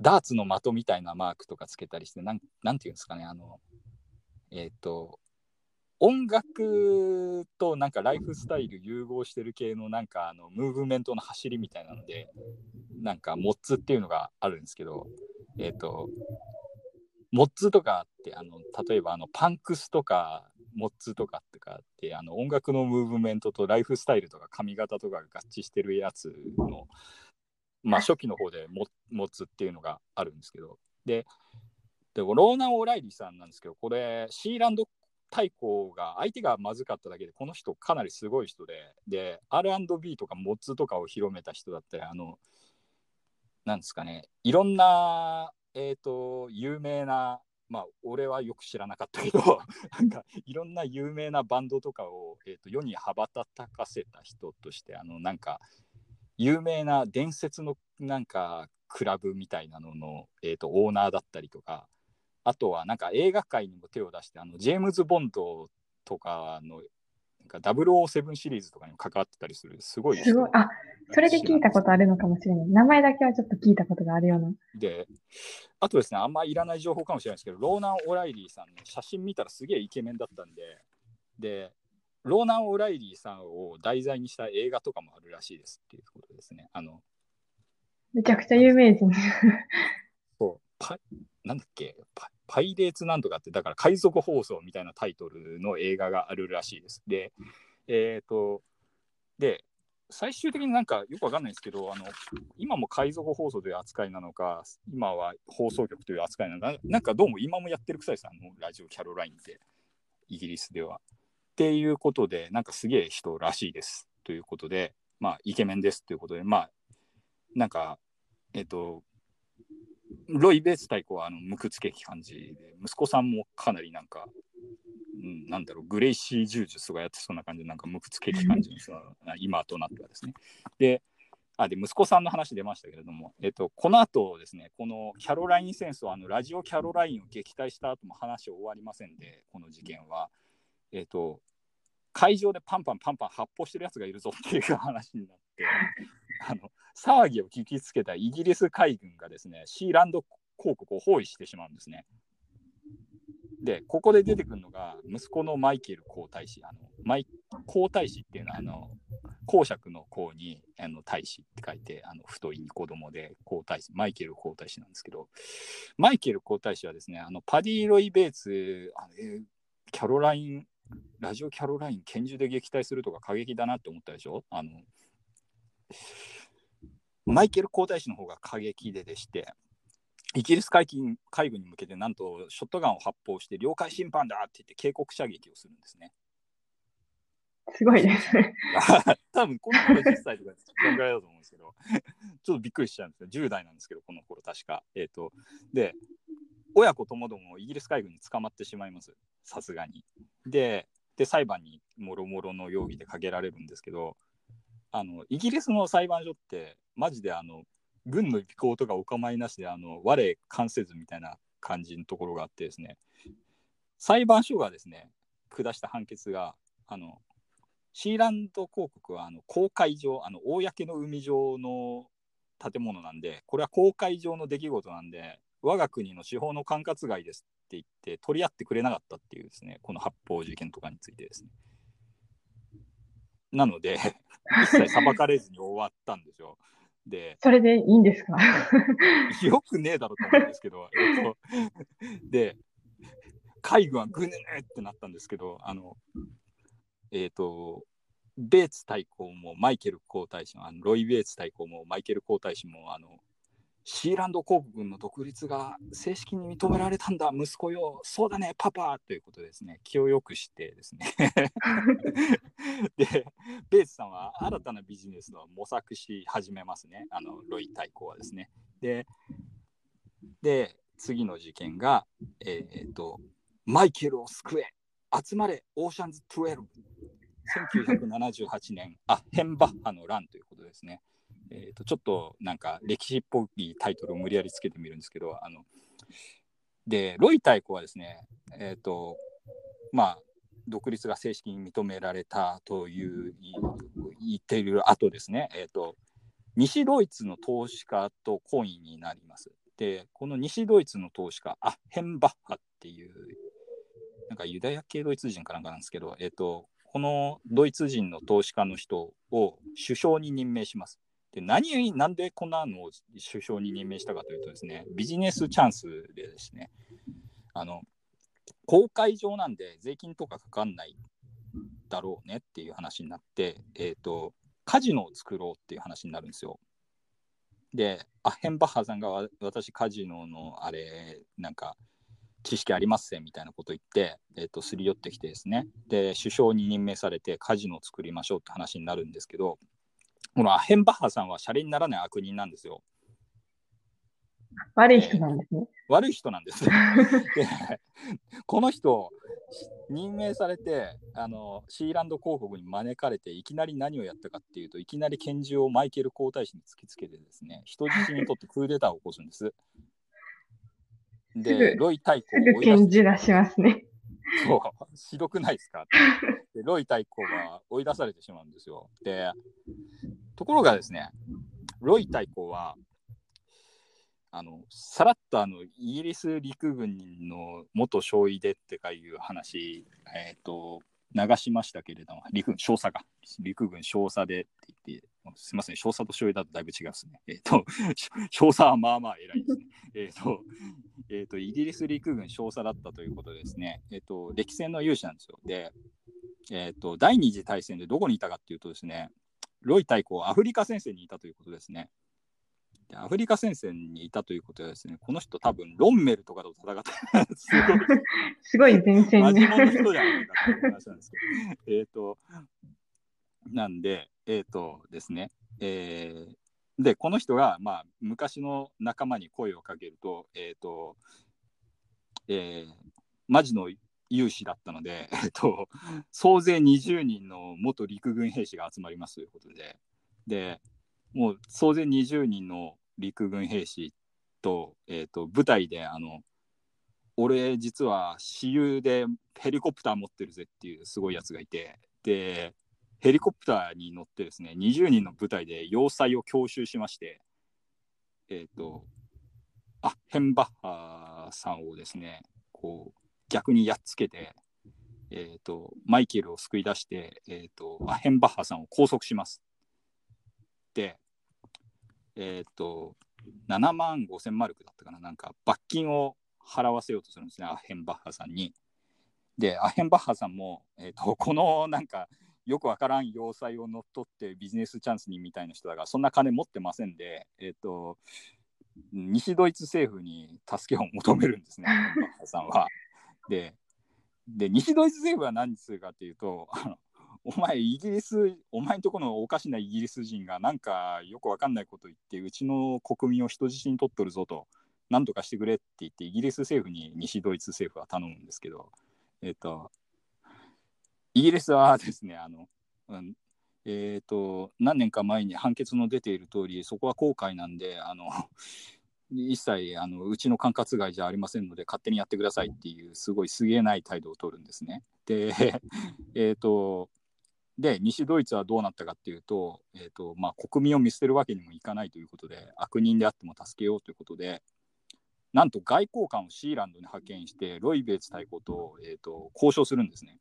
ダーツの的みたいなマークとかつけたりしてなんなんていうんですかねあのえっ、と音楽となんかライフスタイル融合してる系のなんかあのムーブメントの走りみたいなのでなんかモッツっていうのがあるんですけどえっ、とモッツとかってあの例えばあのパンクスとかモッツとかってかってあの音楽のムーブメントとライフスタイルとか髪型とかが合致してるやつのまあ初期の方でモモッツっていうのがあるんですけど。ででローナン・オライリーさんなんですけどこれシーランド大公が相手がまずかっただけでこの人かなりすごい人でで R&B とかモッツとかを広めた人だったりあのなんですかねいろんな、えー、と有名なまあ、俺はよく知らなかったけど、なんかいろんな有名なバンドとかを、えーと、世に羽ばたかせた人として、あのなんか有名な伝説のなんかクラブみたいなのの、えーと、オーナーだったりとか、あとはなんか映画界にも手を出して、あのジェームズ・ボンドとかのなんか007シリーズとかにも関わってたりする、すごい。すごい。あ、それで聞いたことあるのかもしれない。名前だけはちょっと聞いたことがあるような。で、あとですね、あんまいらない情報かもしれないですけど、ローナン・オライリーさんの写真見たらすげえイケメンだったんで、で、ローナン・オライリーさんを題材にした映画とかもあるらしいですっていうことですね。あのめちゃくちゃ有名人。そう、パなんだっけ？パ、パイレーツなんとかって、だから海賊放送みたいなタイトルの映画があるらしいです。で、えっ、ー、と、で、最終的になんかよくわかんないんですけど、あの今も海賊放送という扱いなのか、今は放送局という扱いなのか、なんかどうも今もやってるくさいです、あのラジオキャロラインで、イギリスでは。っていうことで、なんかすげえ人らしいですということで、まあ、イケメンですということで、まあ、なんか、えっ、と、ロイ・ベース対抗はあの無屈つけき感じで、息子さんもかなりなんか、うん、なんだろう、グレイシー柔術とかやってそうな感じで、なんか無屈つけき感じの 今となってはですね。で、あで息子さんの話出ましたけれども、えっと、この後ですね、このキャロライン戦争、あのラジオキャロラインを撃退した後も話終わりませんで、この事件は、えっと、会場でパンパンパンパン発砲してるやつがいるぞっていう話になって、あの騒ぎを聞きつけたイギリス海軍がですね、シーランド広告を包囲してしまうんですね。で、ここで出てくるのが、息子のマイケル皇太子。あのマイ皇太子っていうのは、あの公爵の皇にあの大使って書いて、あの太い子供で皇太子、マイケル皇太子なんですけど、マイケル皇太子はですね、あのパディ・ロイ・ベーツ、あの、キャロライン、ラジオキャロライン拳銃で撃退するとか過激だなって思ったでしょ？あのマイケル皇太子の方が過激ででして、イギリス海軍海軍に向けてなんとショットガンを発砲して領海侵犯だって言って警告射撃をするんですね。すごいですね。多分この頃10歳とかそのぐらいだと思うんですけど、ちょっとびっくりしちゃうんですよ。10代なんですけど、この頃確か。えっ、ー、と、で、親子ともどもイギリス海軍に捕まってしまいます。さすがに。で、で裁判にもろもろの容疑でかけられるんですけど、あのイギリスの裁判所ってマジであの軍の尾行とかお構いなしであの我関せずみたいな感じのところがあってですね。裁判所がですね下した判決があのシーランド広告はあの公海上あの公の海上の建物なんでこれは公海上の出来事なんで我が国の司法の管轄外です。って言って取り合ってくれなかったっていうですねこの発砲事件とかについてですね。なので 一切裁かれずに終わったんですよ。で、それでいいんですか？よくねえだろうと思うんですけど、えっと、で、海軍はぐねねってなったんですけど、あの、えっ、と、ベーツ対抗もマイケル皇太子あのロイ・ベーツ対抗もマイケル皇太子もあのシーランド航空軍の独立が正式に認められたんだ、息子よ、そうだね、パパ。ということですね、気をよくしてですね。で、ベースさんは新たなビジネスを模索し始めますね、あのロイ対抗はですね。で、で次の事件が、えっ、と、マイケルを救え、集まれ、オーシャンズ12。1978年、あ、ヘンバッハの乱ということですね。えーと、ちょっとなんか歴史っぽいタイトルを無理やりつけてみるんですけどあのでロイ太鼓はですねえっ、ー、とまあ独立が正式に認められたという言っている後ですね、えーと、西ドイツの投資家とコインになります。でこの西ドイツの投資家アッヘンバッハっていうなんかユダヤ系ドイツ人かなんかなんですけど、えーとこのドイツ人の投資家の人を首相に任命します。で何なんでこんなのを首相に任命したかというとですね、ビジネスチャンスでですね、あの公海上なんで税金とかかかんないだろうねっていう話になって、えーと、カジノを作ろうっていう話になるんですよ。で、アヘンバッハさんが私カジノのあれ、なんか知識ありますせみたいなこと言って、えーとすり寄ってきてですね、で、首相に任命されてカジノを作りましょうって話になるんですけど、このアヘンバッハさんはシャレにならない悪人なんですよ。悪い人なんですね。悪い人なんです。で この人、任命されてあのシーランド公国に招かれていきなり何をやったかっていうといきなり拳銃をマイケル皇太子に突きつけてですね人質にとってクーデターを起こすんです。で、ロイ太すぐ鼓を追い出しますね。そう、ひどくないですか？でロイ太鼓が追い出されてしまうんですよ。で、ところがですね、ロイ太鼓は、あのさらっとあのイギリス陸軍の元少尉でってかいう話、えー、と流しましたけれども、陸軍少佐が、陸軍少佐でって言って、すみません、少佐と少尉だとだいぶ違うですね。えっ、と、少佐はまあまあ偉いですね。えっと、えっ、と、イギリス陸軍少佐だったということでですね、えっ、と、歴戦の勇士なんですよ。で、えっ、と、第二次大戦でどこにいたかっていうとですね、ロイ太鼓はアフリカ戦線にいたということですね。でアフリカ戦線にいたということはですね、この人多分ロンメルとかと戦った、すごいすごい前線に真面。目な人じゃないかっていう話なんですけど、えっと、なんで、えっ、とですね、えーで、この人が、まあ、昔の仲間に声をかけると、えっ、と、えーマジの勇士だったので、えっ、と、総勢20人の元陸軍兵士が集まりますということで、で、もう総勢20人の陸軍兵士と、えっ、と、部隊で、あの、俺実は私有でヘリコプター持ってるぜっていうすごいやつがいてでヘリコプターに乗ってですね20人の部隊で要塞を強襲しましてえっ、とあヘンバッハさんをですねこう逆にやっつけてえっ、とマイケルを救い出して、えー、とアヘンバッハさんを拘束しますでえっ、と7万5千マルクだったかななんか罰金を払わせようとするんですね、アヘンバッハさんに。で、アヘンバッハさんも、えー、とこのなんかよくわからん要塞を乗っ取ってビジネスチャンスにみたいな人だから、そんな金持ってませんで、えー、と西ドイツ政府に助けを求めるんですね、さんは。で、で西ドイツ政府は何するかっていうと、あのお前、イギリス、お前んとこのおかしなイギリス人がなんかよくわかんないこと言って、うちの国民を人質に取っとるぞと。なんとかしてくれって言って、イギリス政府に西ドイツ政府は頼むんですけど、えっ、と、イギリスはですね、あの、うん、えっ、と、何年か前に判決の出ている通り、そこは公海なんで、あの、一切あのうちの管轄外じゃありませんので勝手にやってくださいっていうすごいすげえない態度を取るんですね。で、えっ、とで西ドイツはどうなったかっていうと,、えーとまあ、国民を見捨てるわけにもいかないということで悪人であっても助けようということでなんと外交官をシーランドに派遣して、ロイベーツ太鼓と,、えー、と交渉するんですね。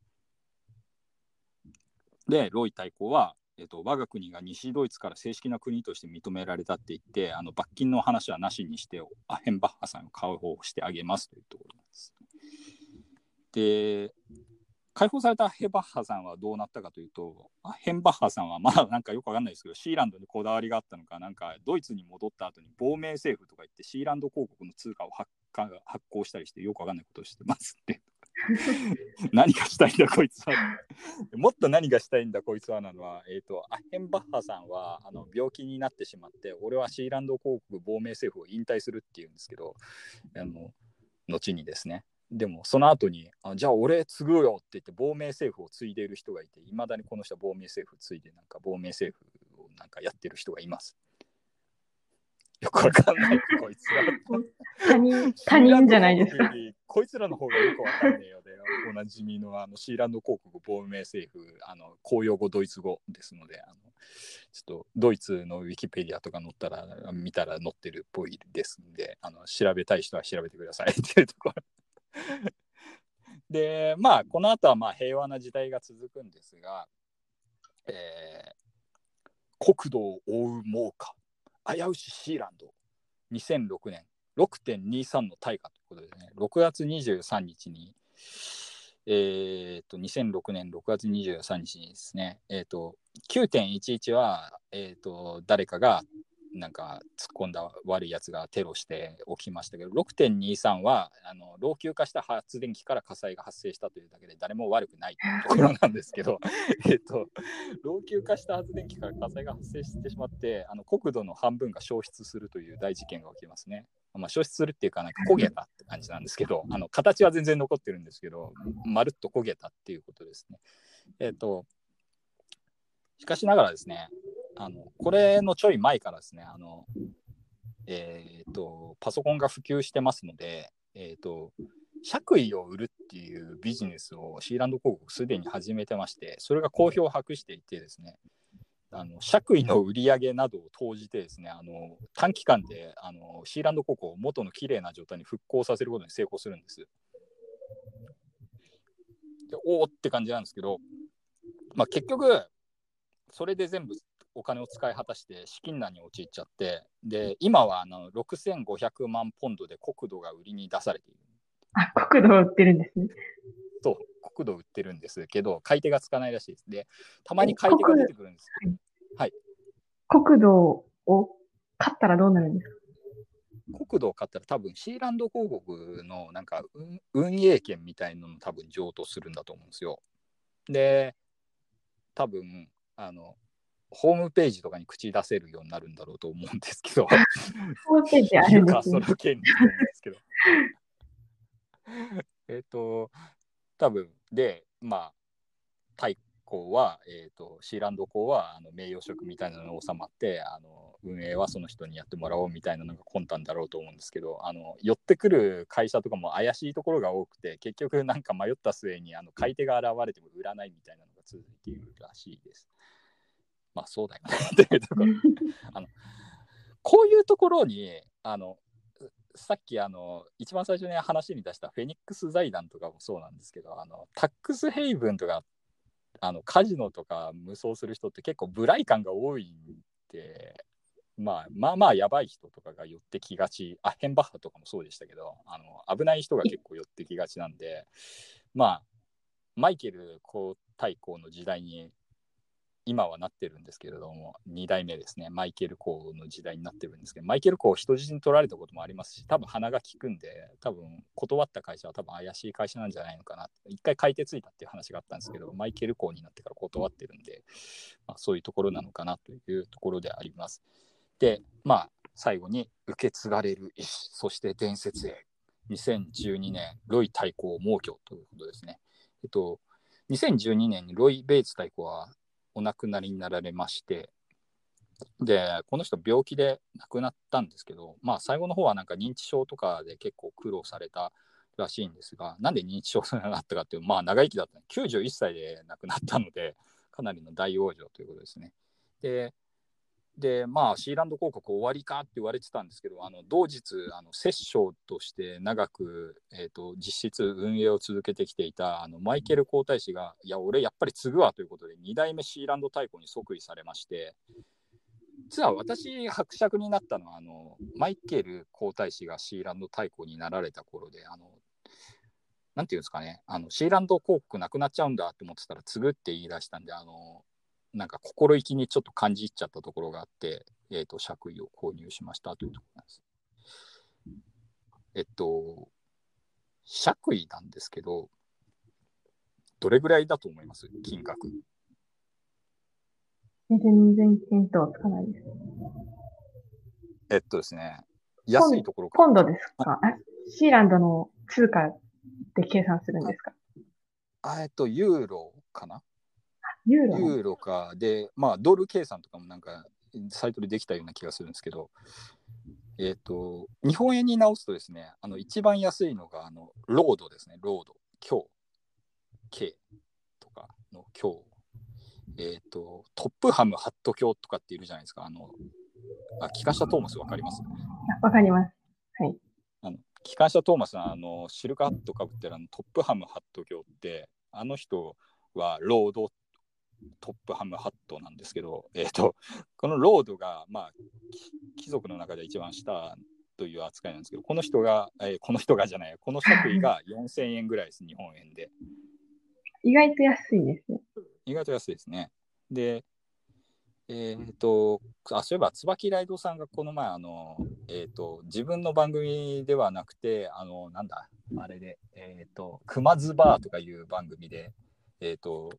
で、ロイ太鼓は、えー、と我が国が西ドイツから正式な国として認められたって言って、あの罰金の話はなしにして、アヘンバッハさんを解放してあげますというところなんです。で、解放されたアヘンバッハさんはどうなったかというと、アヘンバッハさんはまだなんかよくわかんないですけど、シーランドにこだわりがあったのか、なんかドイツに戻った後に亡命政府とか言って、シーランド公国の通貨を発行したりして、よくわかんないことをしてますって。何がしたいんだこいつは。もっと何がしたいんだこいつはなのは、えー、とアヘンバッハさんはあの病気になってしまって、俺はシーランド公国亡命政府を引退するっていうんですけど、あの後にですね。でもその後にあじゃあ俺継ぐよって言って亡命政府を継いでいる人がいていまだにこの人は亡命政府継いでなんか亡命政府をなんかやってる人がいます。よくわかんないこいつら。他人、他人じゃないですか。こいつらの方がよくわかんねえよで、おなじみのあのシーランド公国亡命政府、あの公用語ドイツ語ですので、あのちょっとドイツのウィキペディアとか載ったら、見たら載ってるっぽいですんで、あの調べたい人は調べてくださいっていうところ。で、まあ、この後はまあ平和な時代が続くんですが、えー国土を覆う猛火、危うしシーランド、2006年、6.23の大火ということでね、6月23日に、えー、と2006年6月23日にですね、えー、と9.11は、えー、と誰かがなんか突っ込んだ悪いやつがテロして起きましたけど6.23はあの老朽化した発電機から火災が発生したというだけで誰も悪くないというところなんですけど えっと老朽化した発電機から火災が発生してしまってあの国土の半分が消失するという大事件が起きますね。まあ、消失するっていうか、なんか焦げたって感じなんですけど、あの形は全然残ってるんですけど、まるっと焦げたっていうことですね。えっ、と、しかしながらですね、あのこれのちょい前からですね、あのえーと、パソコンが普及してますので、えーと、爵位を売るっていうビジネスをシーランド広告すでに始めてまして、それが好評を博していてですね、あの爵位の売り上げなどを投じてですね、あの短期間であのシーランド広告を元の綺麗な状態に復興させることに成功するんです。でおおって感じなんですけど、まあ、結局、それで全部お金を使い果たして資金難に陥っちゃってで今はあの6500万ポンドで国土が売りに出されている。あ国土を売ってるんですね。そう国土売ってるんですけど買い手がつかないらしいです。でたまに買い手が出てくるんですはい、国土を買ったらどうなるんですか？国土を買ったら多分シーランド広告のなんか運営権みたいなの多分譲渡するんだと思うんですよ。で多分あのホームページとかに口出せるようになるんだろうと思うんですけど、ホームページあるんです、ね、その件になんですけど。えっと、多分で、まあ、太鼓は、えーと、シーランド校はあの名誉職みたいなのが収まってあの運営はその人にやってもらおうみたいなのが魂胆だろうと思うんですけどあの寄ってくる会社とかも怪しいところが多くて結局なんか迷った末にあの買い手が現れても売らないみたいなのが続いているらしいです。まあそうだよねっていうところあのこういうところにあのさっきあの一番最初に話に出したフェニックス財団とかもそうなんですけどあのタックスヘイブンとかあのカジノとか無双する人って結構ブライ感が多いんで、まあ、まあまあやばい人とかが寄ってきがちあヘンバッハとかもそうでしたけどあの危ない人が結構寄ってきがちなんでまあマイケル皇太后の時代に今はなってるんですけれども、2代目ですね、マイケル・コーの時代になってるんですけど、マイケル・コー人質に取られたこともありますし、多分鼻が利くんで、多分断った会社は多分怪しい会社なんじゃないのかな一回買い手ついたっていう話があったんですけど、マイケル・コーになってから断ってるんで、まあ、そういうところなのかなというところであります。で、まあ、最後に受け継がれる意志、そして伝説へ、2012年、ロイ対抗猛挙ということですね。えっと、2012年にロイ・ベイツ対抗はお亡くなりになられましてでこの人病気で亡くなったんですけど、まあ、最後の方はなんか認知症とかで結構苦労されたらしいんですがなんで認知症になったかっていうまあ長生きだった91歳で亡くなったのでかなりの大往生ということですね。ででまあシーランド広告終わりかって言われてたんですけどあの同日あの摂政として長く、えーと、実質運営を続けてきていたあのマイケル皇太子がいや俺やっぱり継ぐわということで2代目シーランド太鼓に即位されまして実は私伯爵になったのはあのマイケル皇太子がシーランド太鼓になられた頃であのなんていうんですかねあのシーランド広告なくなっちゃうんだって思ってたら継ぐって言い出したんであのなんか心意気にちょっと感じ入っちゃったところがあって、えっ、ー、と、爵位を購入しましたというところなんです。えっと、爵位なんですけど、どれぐらいだと思います？金額。全然見当つかないです。えっとですね、安いところ今度ですか？シーランドの通貨で計算するんですか？あえっと、ユーロかな？ユーロユーロか。で、まあ、ドル計算とかもなんかサイトでできたような気がするんですけど、えっ、ー、と、日本円に直すとですね、あの一番安いのがあのロードですね、ロード、今日、K とかの今日、えっ、ー、と、トップハムハット卿とかっているじゃないですか、あの、あ、機関車トーマスわかります？わかります。はい。あの機関車トーマスのあのシルクハットかぶってるあのトップハムハット卿って、あの人はロードトップハムハットなんですけど、えーと、このロードが、まあ、貴族の中で一番下という扱いなんですけど、この人が、えー、この人がじゃない、この爵位が4000円ぐらいです、日本円で。意外と安いですね。意外と安いですね。で、えっ、ー、と、あ、そういえば、椿ライドさんがこの前、あの、えっ、ー、と、自分の番組ではなくて、あの、なんだ、あれで、えっ、ー、と、熊津バーとかいう番組で、えっ、と、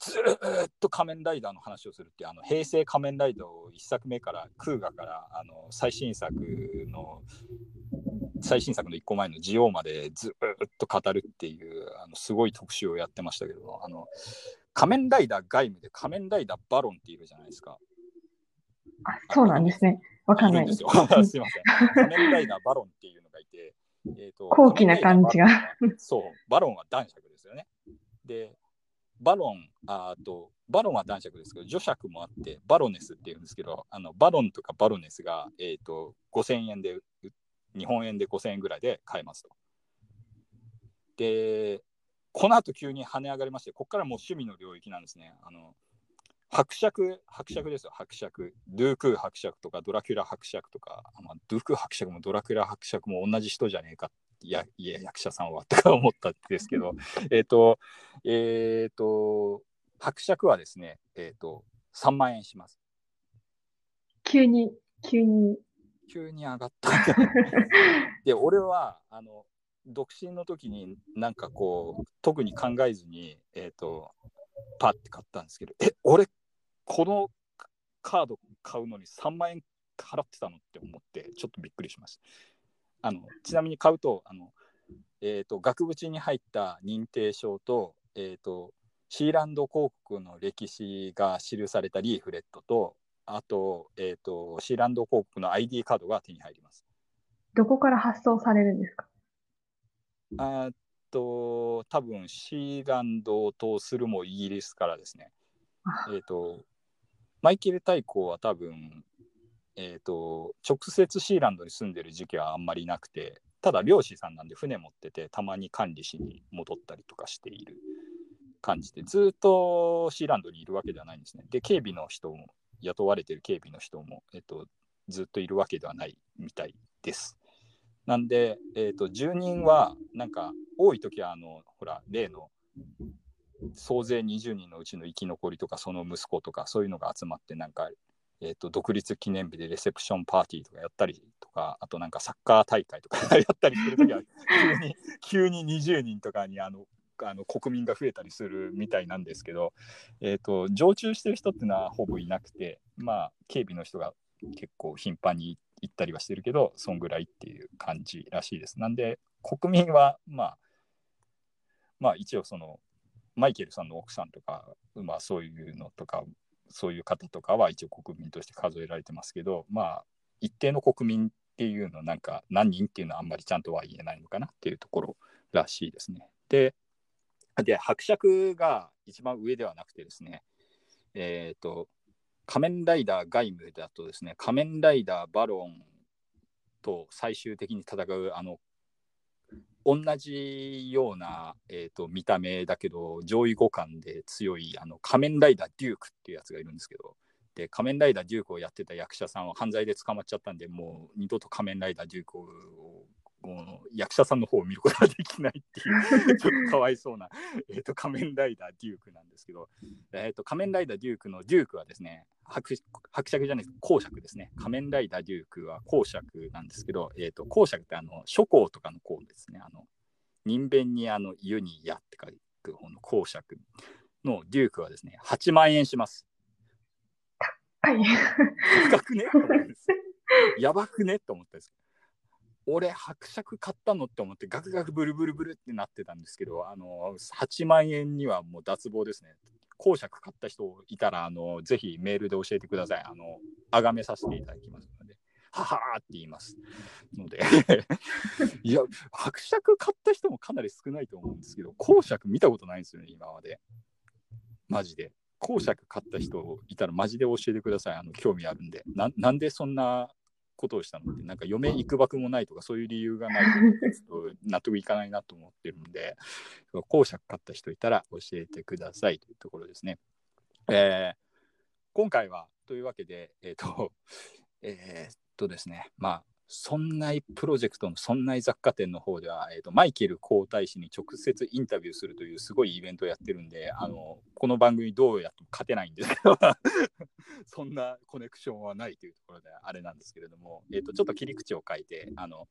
ずーっと仮面ライダーの話をするってあの平成仮面ライダーを1作目から空ガからあの最新作の最新作の1個前のジオまでずーっと語るっていうあのすごい特集をやってましたけどあの仮面ライダー外務で仮面ライダーバロンっているじゃないですか。あ、そうなんですね。わかんないですよ。すいません。仮面ライダーバロンっていうのがいて、えーと高貴な感じが。そう、バロンは男爵ですよね。で、バロン、あと、バロンは男爵ですけど、女爵もあって、バロネスっていうんですけど、あのバロンとかバロネスが、えー、と5000円で、日本円で5000円ぐらいで買えますと。で、この後急に跳ね上がりまして、ここからもう趣味の領域なんですね。あの伯爵、伯爵ですよ、伯爵。ドゥークー伯爵とか、ドラキュラ伯爵とか、まあ、ドゥークー伯爵もドラキュラ伯爵も同じ人じゃねえか、いや、いや役者さんはとか思ったんですけど、えっと、えっ、と、伯爵はですね、えっ、と、3万円します。急に、急に。急に上がった。で、俺は、あの、独身の時になんかこう、特に考えずに、えっ、と、パッて買ったんですけど、え、俺、このカード買うのに3万円払ってたのって思って、ちょっとびっくりしました。あのちなみに買うと、あのえー、と額縁に入った認定証と,、えー、とシーランド広告の歴史が記されたリーフレットと、あと,、えー、とシーランド広告の ID カードが手に入ります。どこから発送されるんですか？あと多分シーランドを通するもイギリスからですね。あえー、とマイケル大公は多分、えー、と直接シーランドに住んでる時期はあんまりなくてただ漁師さんなんで船持っててたまに管理しに戻ったりとかしている感じでずっとシーランドにいるわけではないんですね。で警備の人も雇われてる警備の人も、えー、とずっといるわけではないみたいです。なんで、えー、と住人はなんか多い時はあのほら例の総勢20人のうちの生き残りとかその息子とかそういうのが集まってなんか、えー、と独立記念日でレセプションパーティーとかやったりとかあとなんかサッカー大会とか やったりする時は急に急に20人とかにあのあの国民が増えたりするみたいなんですけど、えー、と常駐してる人っていうのはほぼいなくてまあ警備の人が結構頻繁に行ったりはしてるけどそんぐらいっていう感じらしいです。なんで国民はまあまあ一応そのマイケルさんの奥さんとか、まあ、そういうのとかそういう方とかは一応国民として数えられてますけどまあ一定の国民っていうのなんか何人っていうのはあんまりちゃんとは言えないのかなっていうところらしいですね。でで伯爵が一番上ではなくてですねえっ、と仮面ライダー外務だとですね仮面ライダーバロンと最終的に戦うあの同じような、えー、と見た目だけど上位互換で強いあの仮面ライダーデュークっていうやつがいるんですけどで仮面ライダーデュークをやってた役者さんは犯罪で捕まっちゃったんでもう二度と仮面ライダーデュークを役者さんの方を見ることができないっていう ちょっとかわいそうな、えー、と仮面ライダーデュークなんですけど、えー、と仮面ライダーデュークのデュークはですね伯伯爵じゃないです。公爵ですね。仮面ライダーデュークは公爵なんですけど、えー、と公爵ってあの諸公とかの公ですね。あの人弁にあの湯にやって書く方の公爵のデュークはですね8万円します。はい。高くね？と思ったんです。やばくね？と思ったんです。俺伯爵買ったのって思ってガクガクブルブルブルってなってたんですけどあの8万円にはもう脱帽ですね公爵買った人いたらあのぜひメールで教えてください。あの崇めさせていただきますのでははーって言います。ので。いや伯爵買った人もかなり少ないと思うんですけど公爵見たことないんですよね今まで。マジで。公爵買った人いたらマジで教えてください。あの興味あるんで。ななんでそんなことをしたのってなんか嫁いくばくもないとかそういう理由がないと納得いかないなと思ってるんで公爵買った人いたら教えてくださいというところですね。えー今回はというわけでえっ、とえーっとですねまあそんなプロジェクトのそんな雑貨店の方では、えー、とマイケル皇太子に直接インタビューするというすごいイベントをやってるんであのこの番組どうやっても勝てないんですけど そんなコネクションはないというところであれなんですけれども、えー、とちょっと切り口を変えてあの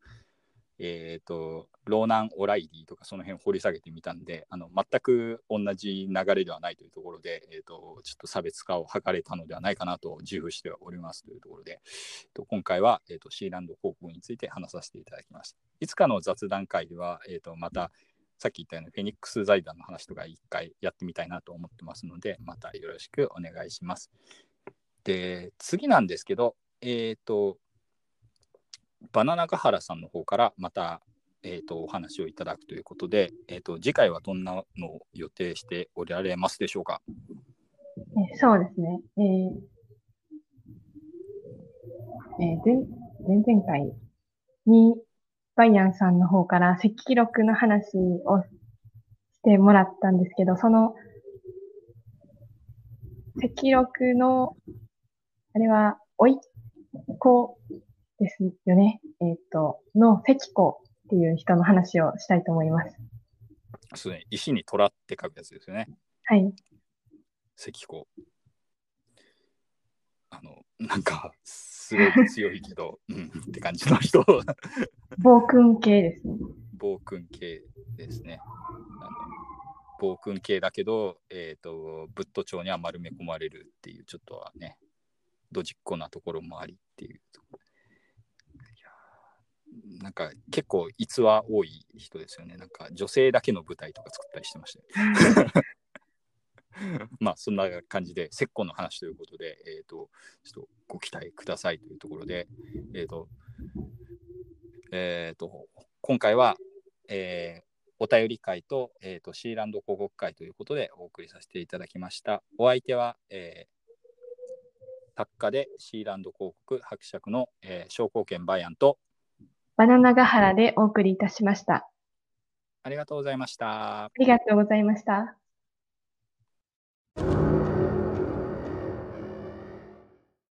えーと、ローナン・オライリーとかその辺掘り下げてみたんであの全く同じ流れではないというところで、えーと、ちょっと差別化を図れたのではないかなと自負しておりますというところで、えーと、今回は、えー、とシーランド広告について話させていただきました。いつかの雑談会では、えー、とまたさっき言ったようにフェニックス財団の話とか一回やってみたいなと思ってますのでまたよろしくお願いします。で次なんですけど、えっ、とバナナガハラさんの方からまた、えーと、お話をいただくということで、えーと、次回はどんなのを予定しておられますでしょうか？えそうですね。えーえー、前前々回にバイアンさんの方から赤記録の話をしてもらったんですけど、その赤記録の、あれは、おいっ子ですよね。えっ、ー、と、の関子っていう人の話をしたいと思います。そうね、石に虎って書くやつですよね。はい。関子。あの、なんか、すごい強いけど、うん、って感じの人。暴君系ですね。暴君系ですね。あの暴君系だけど、えっ、ー、と、ブッド町には丸め込まれるっていう、ちょっとはね、ドジっ子なところもありっていうところ。なんか結構逸話多い人ですよね。なんか女性だけの舞台とか作ったりしてましたよ。まあそんな感じで、石膏の話ということで、えっ、ー、と、ちょっとご期待くださいというところで、えっ、ー、と、えっ、ー、と、今回は、えー、お便り会と,、えーと、シーランド広告会ということでお送りさせていただきました。お相手は、えー、作家でシーランド広告伯爵の、えー、商工券バイアンとバナナガハラでお送りいたしました。ありがとうございました。ありがとうございました。